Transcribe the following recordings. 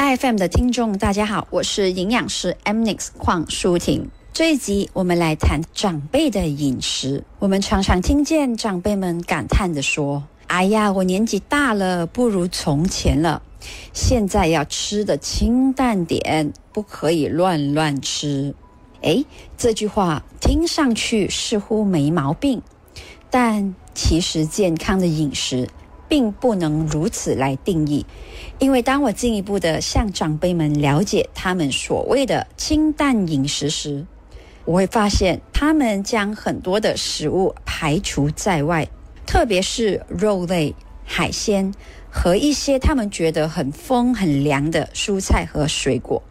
iFM 的听众，大家好，我是营养师 Mnix 邝淑婷。这一集我们来谈长辈的饮食。我们常常听见长辈们感叹的说：“哎呀，我年纪大了，不如从前了。现在要吃的清淡点，不可以乱乱吃。”诶，这句话听上去似乎没毛病，但其实健康的饮食并不能如此来定义。因为当我进一步的向长辈们了解他们所谓的清淡饮食时，我会发现他们将很多的食物排除在外，特别是肉类、海鲜和一些他们觉得很风很凉的蔬菜和水果。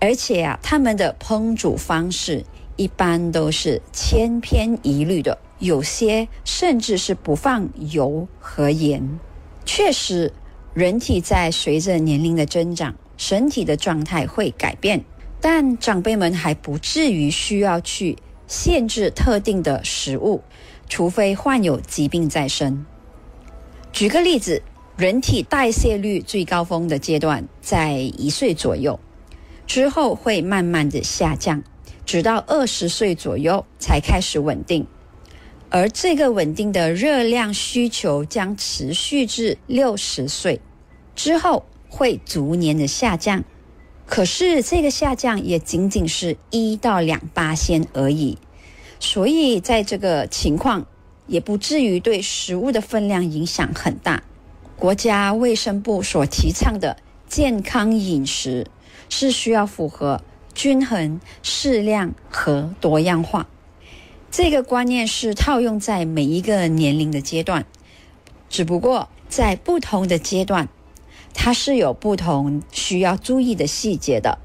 而且啊，他们的烹煮方式一般都是千篇一律的，有些甚至是不放油和盐。确实。人体在随着年龄的增长，身体的状态会改变，但长辈们还不至于需要去限制特定的食物，除非患有疾病在身。举个例子，人体代谢率最高峰的阶段在一岁左右，之后会慢慢的下降，直到二十岁左右才开始稳定。而这个稳定的热量需求将持续至六十岁。之后会逐年的下降，可是这个下降也仅仅是一到两八仙而已，所以在这个情况也不至于对食物的分量影响很大。国家卫生部所提倡的健康饮食是需要符合均衡、适量和多样化，这个观念是套用在每一个年龄的阶段，只不过在不同的阶段。它是有不同需要注意的细节的，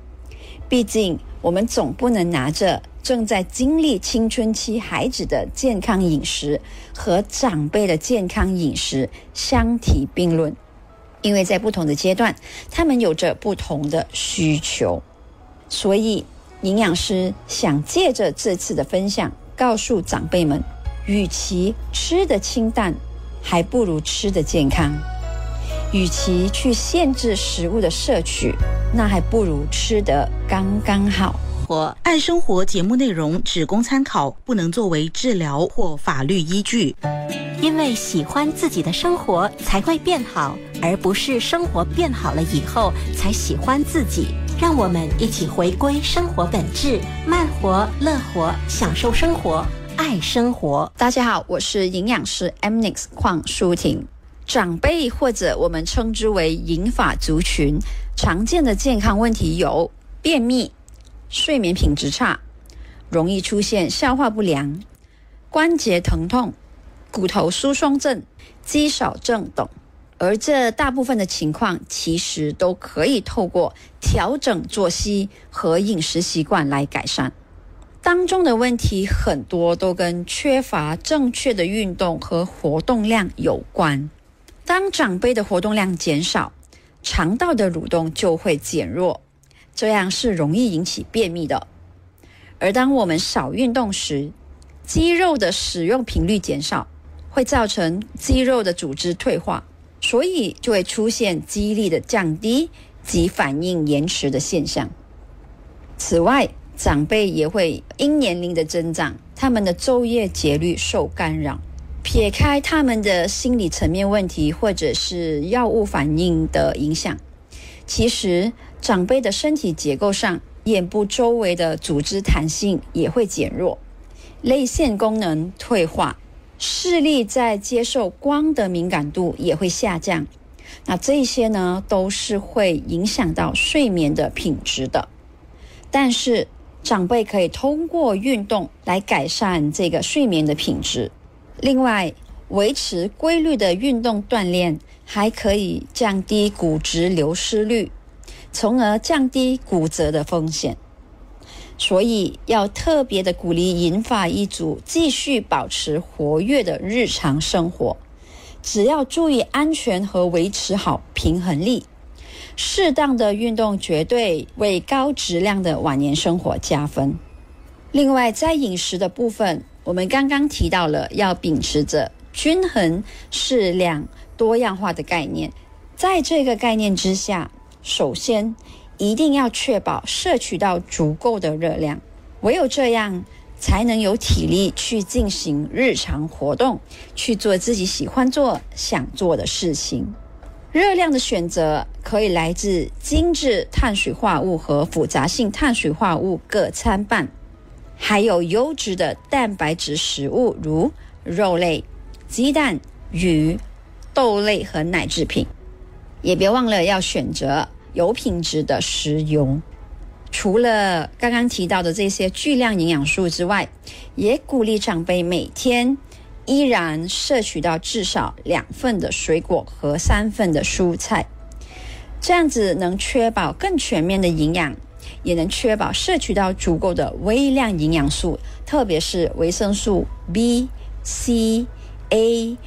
毕竟我们总不能拿着正在经历青春期孩子的健康饮食和长辈的健康饮食相提并论，因为在不同的阶段，他们有着不同的需求，所以营养师想借着这次的分享，告诉长辈们，与其吃的清淡，还不如吃的健康。与其去限制食物的摄取，那还不如吃得刚刚好。活爱生活节目内容只供参考，不能作为治疗或法律依据。因为喜欢自己的生活才会变好，而不是生活变好了以后才喜欢自己。让我们一起回归生活本质，慢活、乐活，享受生活，爱生活。大家好，我是营养师 Mnix 邝淑婷。长辈或者我们称之为银发族群，常见的健康问题有便秘、睡眠品质差、容易出现消化不良、关节疼痛、骨头疏松症、肌少症等。而这大部分的情况，其实都可以透过调整作息和饮食习惯来改善。当中的问题很多都跟缺乏正确的运动和活动量有关。当长辈的活动量减少，肠道的蠕动就会减弱，这样是容易引起便秘的。而当我们少运动时，肌肉的使用频率减少，会造成肌肉的组织退化，所以就会出现肌力的降低及反应延迟的现象。此外，长辈也会因年龄的增长，他们的昼夜节律受干扰。撇开他们的心理层面问题，或者是药物反应的影响，其实长辈的身体结构上，眼部周围的组织弹性也会减弱，泪腺功能退化，视力在接受光的敏感度也会下降。那这些呢，都是会影响到睡眠的品质的。但是长辈可以通过运动来改善这个睡眠的品质。另外，维持规律的运动锻炼，还可以降低骨质流失率，从而降低骨折的风险。所以，要特别的鼓励银发一族继续保持活跃的日常生活。只要注意安全和维持好平衡力，适当的运动绝对为高质量的晚年生活加分。另外，在饮食的部分。我们刚刚提到了要秉持着均衡、适量、多样化的概念，在这个概念之下，首先一定要确保摄取到足够的热量，唯有这样，才能有体力去进行日常活动，去做自己喜欢做、想做的事情。热量的选择可以来自精致碳水化合物和复杂性碳水化合物各参半，还有优质的蛋白质食物，如肉类、鸡蛋、鱼、豆类和奶制品。也别忘了要选择有品质的食用。除了刚刚提到的这些巨量营养素之外，也鼓励长辈每天依然摄取到至少两份的水果和三份的蔬菜，这样子能确保更全面的营养，也能确保摄取到足够的微量营养素，特别是维生素 B、C、A、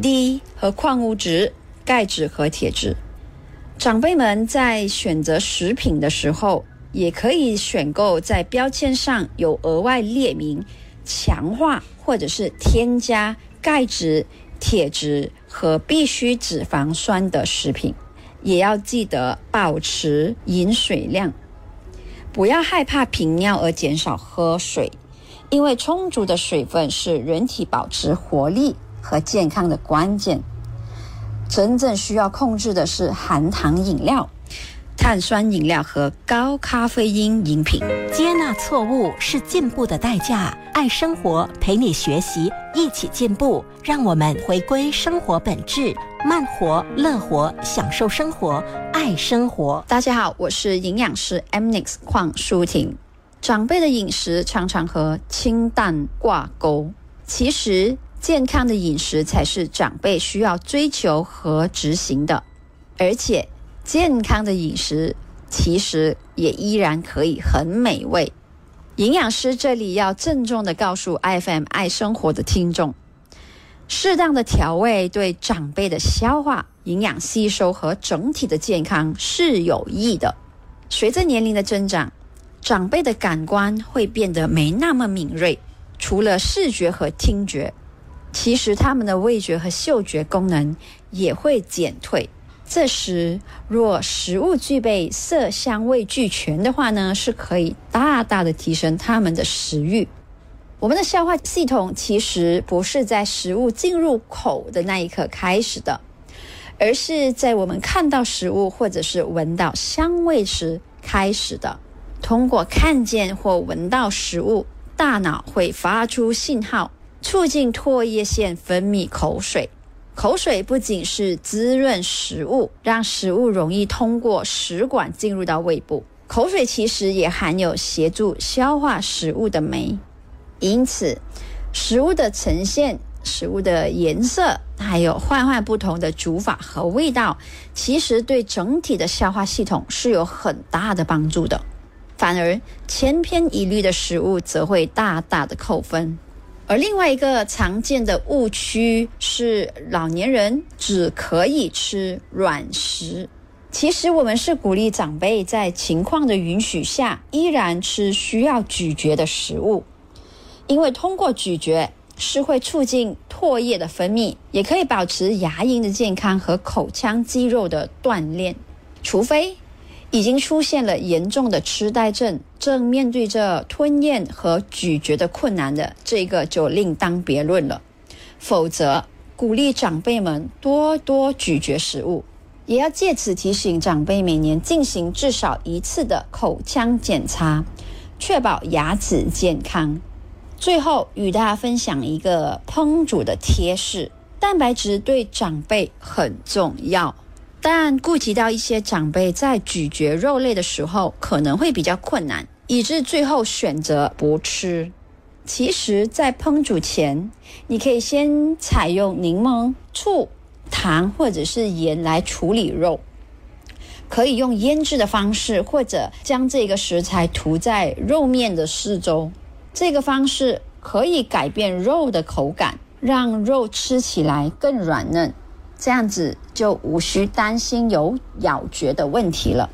D 和矿物质、钙质和铁质。长辈们在选择食品的时候，也可以选购在标签上有额外列明强化或者是添加钙质、铁质和必需脂肪酸的食品。也要记得保持饮水量，不要害怕频尿而减少喝水，因为充足的水分是人体保持活力和健康的关键。真正需要控制的是含糖饮料、碳酸饮料和高咖啡因饮品。接纳错误是进步的代价。爱生活，陪你学习，一起进步。让我们回归生活本质，慢活、乐活，享受生活，爱生活。大家好，我是营养师 M Nix 邝淑婷。长辈的饮食常常和清淡挂钩，其实。健康的饮食才是长辈需要追求和执行的，而且健康的饮食其实也依然可以很美味。营养师这里要郑重的告诉 FM 爱生活的听众，适当的调味对长辈的消化、营养吸收和整体的健康是有益的。随着年龄的增长，长辈的感官会变得没那么敏锐，除了视觉和听觉。其实他们的味觉和嗅觉功能也会减退。这时，若食物具备色香味俱全的话呢，是可以大大的提升他们的食欲。我们的消化系统其实不是在食物进入口的那一刻开始的，而是在我们看到食物或者是闻到香味时开始的。通过看见或闻到食物，大脑会发出信号。促进唾液腺分泌口水，口水不仅是滋润食物，让食物容易通过食管进入到胃部，口水其实也含有协助消化食物的酶。因此，食物的呈现、食物的颜色，还有换换不同的煮法和味道，其实对整体的消化系统是有很大的帮助的。反而千篇一律的食物，则会大大的扣分。而另外一个常见的误区是，老年人只可以吃软食。其实我们是鼓励长辈在情况的允许下，依然吃需要咀嚼的食物，因为通过咀嚼是会促进唾液的分泌，也可以保持牙龈的健康和口腔肌肉的锻炼。除非。已经出现了严重的痴呆症，正面对着吞咽和咀嚼的困难的，这个就另当别论了。否则，鼓励长辈们多多咀嚼食物，也要借此提醒长辈每年进行至少一次的口腔检查，确保牙齿健康。最后，与大家分享一个烹煮的贴士：蛋白质对长辈很重要。但顾及到一些长辈在咀嚼肉类的时候可能会比较困难，以致最后选择不吃。其实，在烹煮前，你可以先采用柠檬、醋、糖或者是盐来处理肉，可以用腌制的方式，或者将这个食材涂在肉面的四周。这个方式可以改变肉的口感，让肉吃起来更软嫩。这样子就无需担心有咬嚼的问题了。